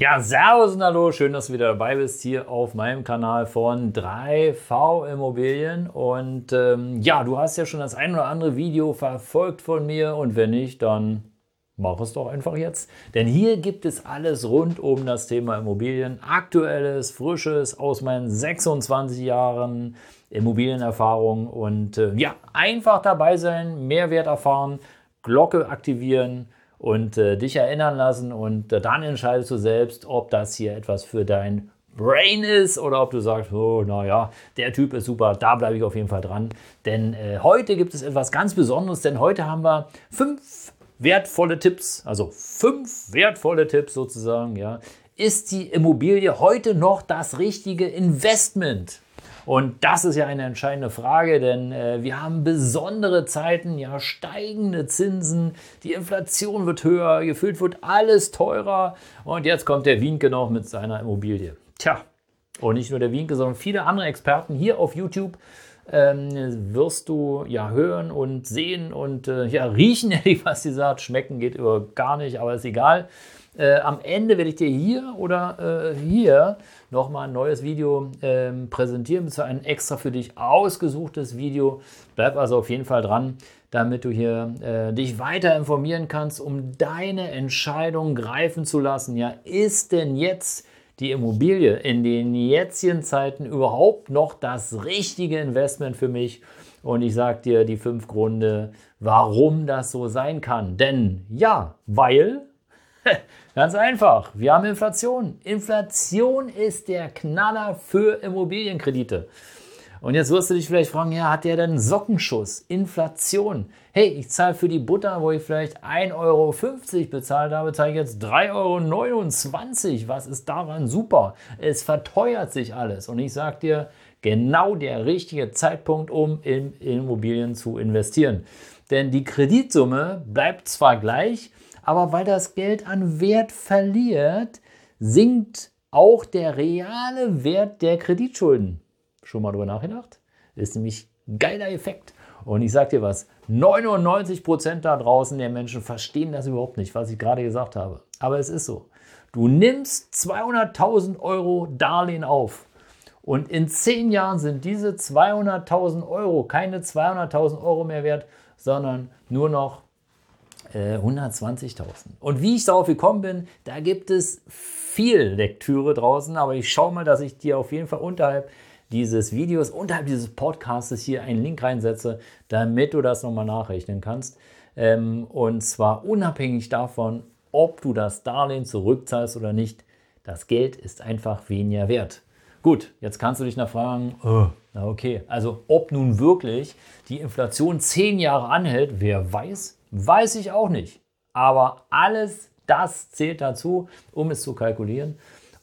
Ja, Servus und Hallo, schön, dass du wieder dabei bist hier auf meinem Kanal von 3V Immobilien. Und ähm, ja, du hast ja schon das ein oder andere Video verfolgt von mir und wenn nicht, dann mach es doch einfach jetzt. Denn hier gibt es alles rund um das Thema Immobilien. Aktuelles, frisches aus meinen 26 Jahren Immobilienerfahrung. Und äh, ja, einfach dabei sein, Mehrwert erfahren, Glocke aktivieren und äh, dich erinnern lassen und äh, dann entscheidest du selbst, ob das hier etwas für dein Brain ist oder ob du sagst, oh, naja, der Typ ist super, da bleibe ich auf jeden Fall dran. Denn äh, heute gibt es etwas ganz Besonderes, denn heute haben wir fünf wertvolle Tipps, also fünf wertvolle Tipps sozusagen, ja. Ist die Immobilie heute noch das richtige Investment? Und das ist ja eine entscheidende Frage, denn äh, wir haben besondere Zeiten, ja, steigende Zinsen, die Inflation wird höher, gefüllt wird alles teurer und jetzt kommt der Wienke noch mit seiner Immobilie. Tja, und nicht nur der Wienke, sondern viele andere Experten hier auf YouTube ähm, wirst du ja hören und sehen und äh, ja riechen, was sie sagt. Schmecken geht über gar nicht, aber ist egal. Äh, am Ende werde ich dir hier oder äh, hier nochmal ein neues Video äh, präsentieren, beziehungsweise ein extra für dich ausgesuchtes Video. Bleib also auf jeden Fall dran, damit du hier äh, dich weiter informieren kannst, um deine Entscheidung greifen zu lassen. Ja, ist denn jetzt die Immobilie in den jetzigen Zeiten überhaupt noch das richtige Investment für mich? Und ich sage dir die fünf Gründe, warum das so sein kann. Denn ja, weil Ganz einfach. Wir haben Inflation. Inflation ist der Knaller für Immobilienkredite. Und jetzt wirst du dich vielleicht fragen, ja, hat der denn Sockenschuss? Inflation. Hey, ich zahle für die Butter, wo ich vielleicht 1,50 Euro bezahlt habe, zahle ich jetzt 3,29 Euro. Was ist daran super? Es verteuert sich alles. Und ich sage dir, genau der richtige Zeitpunkt, um in Immobilien zu investieren. Denn die Kreditsumme bleibt zwar gleich, aber weil das Geld an Wert verliert, sinkt auch der reale Wert der Kreditschulden. Schon mal drüber nachgedacht? Ist nämlich geiler Effekt. Und ich sage dir was, 99% da draußen der Menschen verstehen das überhaupt nicht, was ich gerade gesagt habe. Aber es ist so. Du nimmst 200.000 Euro Darlehen auf und in 10 Jahren sind diese 200.000 Euro keine 200.000 Euro mehr wert, sondern nur noch 120.000. Äh, Und wie ich darauf gekommen bin, da gibt es viel Lektüre draußen, aber ich schaue mal, dass ich dir auf jeden Fall unterhalb dieses Videos, unterhalb dieses Podcasts hier einen Link reinsetze, damit du das nochmal nachrechnen kannst. Ähm, und zwar unabhängig davon, ob du das Darlehen zurückzahlst oder nicht. Das Geld ist einfach weniger wert. Gut, jetzt kannst du dich noch fragen, oh, na okay, also ob nun wirklich die Inflation zehn Jahre anhält, wer weiß, Weiß ich auch nicht. Aber alles das zählt dazu, um es zu kalkulieren.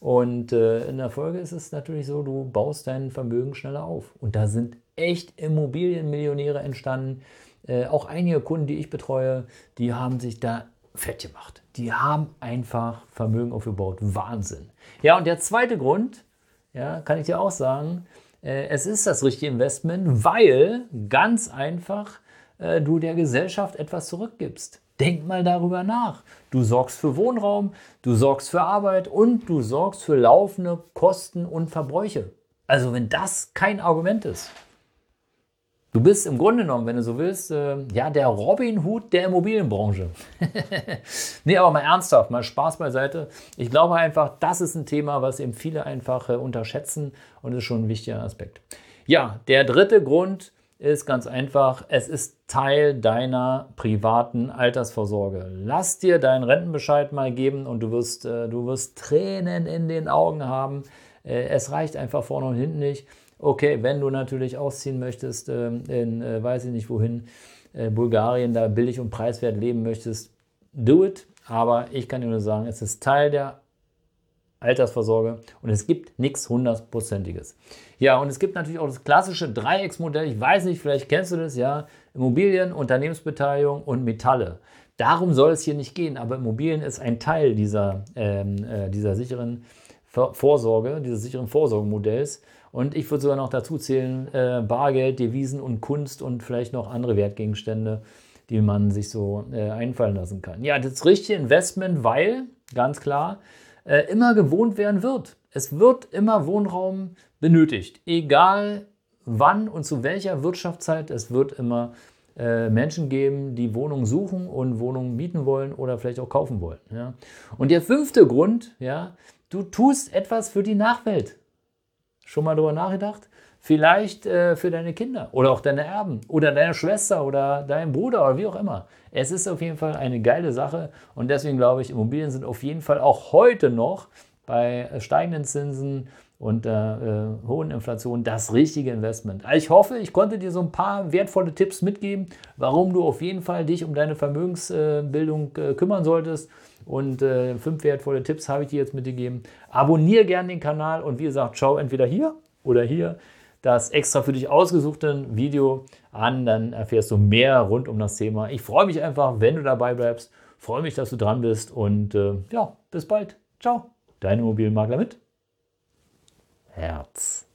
Und äh, in der Folge ist es natürlich so, du baust dein Vermögen schneller auf. Und da sind echt Immobilienmillionäre entstanden. Äh, auch einige Kunden, die ich betreue, die haben sich da fett gemacht. Die haben einfach Vermögen aufgebaut. Wahnsinn. Ja, und der zweite Grund, ja, kann ich dir auch sagen, äh, es ist das richtige Investment, weil ganz einfach äh, du der Gesellschaft etwas zurückgibst. Denk mal darüber nach. Du sorgst für Wohnraum, du sorgst für Arbeit und du sorgst für laufende Kosten und Verbräuche. Also wenn das kein Argument ist. Du bist im Grunde genommen, wenn du so willst, äh, ja, der Robin Hood der Immobilienbranche. nee, aber mal ernsthaft, mal Spaß beiseite. Ich glaube einfach, das ist ein Thema, was eben viele einfach äh, unterschätzen und ist schon ein wichtiger Aspekt. Ja, der dritte Grund, ist ganz einfach, es ist Teil deiner privaten Altersvorsorge. Lass dir deinen Rentenbescheid mal geben und du wirst, äh, du wirst Tränen in den Augen haben. Äh, es reicht einfach vorne und hinten nicht. Okay, wenn du natürlich ausziehen möchtest, äh, in weiß ich nicht wohin, äh, Bulgarien, da billig und preiswert leben möchtest, do it. Aber ich kann dir nur sagen, es ist Teil der Altersvorsorge und es gibt nichts hundertprozentiges. Ja, und es gibt natürlich auch das klassische Dreiecksmodell. Ich weiß nicht, vielleicht kennst du das, ja. Immobilien, Unternehmensbeteiligung und Metalle. Darum soll es hier nicht gehen, aber Immobilien ist ein Teil dieser, ähm, äh, dieser sicheren Vorsorge, dieses sicheren Vorsorgemodells. Und ich würde sogar noch dazu zählen, äh, Bargeld, Devisen und Kunst und vielleicht noch andere Wertgegenstände, die man sich so äh, einfallen lassen kann. Ja, das richtige Investment, weil, ganz klar, äh, immer gewohnt werden wird. Es wird immer Wohnraum benötigt, egal wann und zu welcher Wirtschaftszeit. Es wird immer äh, Menschen geben, die Wohnungen suchen und Wohnungen mieten wollen oder vielleicht auch kaufen wollen. Ja. Und der fünfte Grund, ja, du tust etwas für die Nachwelt. Schon mal darüber nachgedacht? Vielleicht äh, für deine Kinder oder auch deine Erben oder deine Schwester oder deinen Bruder oder wie auch immer. Es ist auf jeden Fall eine geile Sache und deswegen glaube ich, Immobilien sind auf jeden Fall auch heute noch bei steigenden Zinsen und der äh, hohen Inflation das richtige Investment. Also ich hoffe, ich konnte dir so ein paar wertvolle Tipps mitgeben, warum du auf jeden Fall dich um deine Vermögensbildung äh, kümmern solltest. Und äh, fünf wertvolle Tipps habe ich dir jetzt mitgegeben. Abonniere gerne den Kanal und wie gesagt, schau entweder hier oder hier das extra für dich ausgesuchte Video an, dann erfährst du mehr rund um das Thema. Ich freue mich einfach, wenn du dabei bleibst. Freue mich, dass du dran bist und äh, ja, bis bald. Ciao, dein Immobilienmakler mit Herz.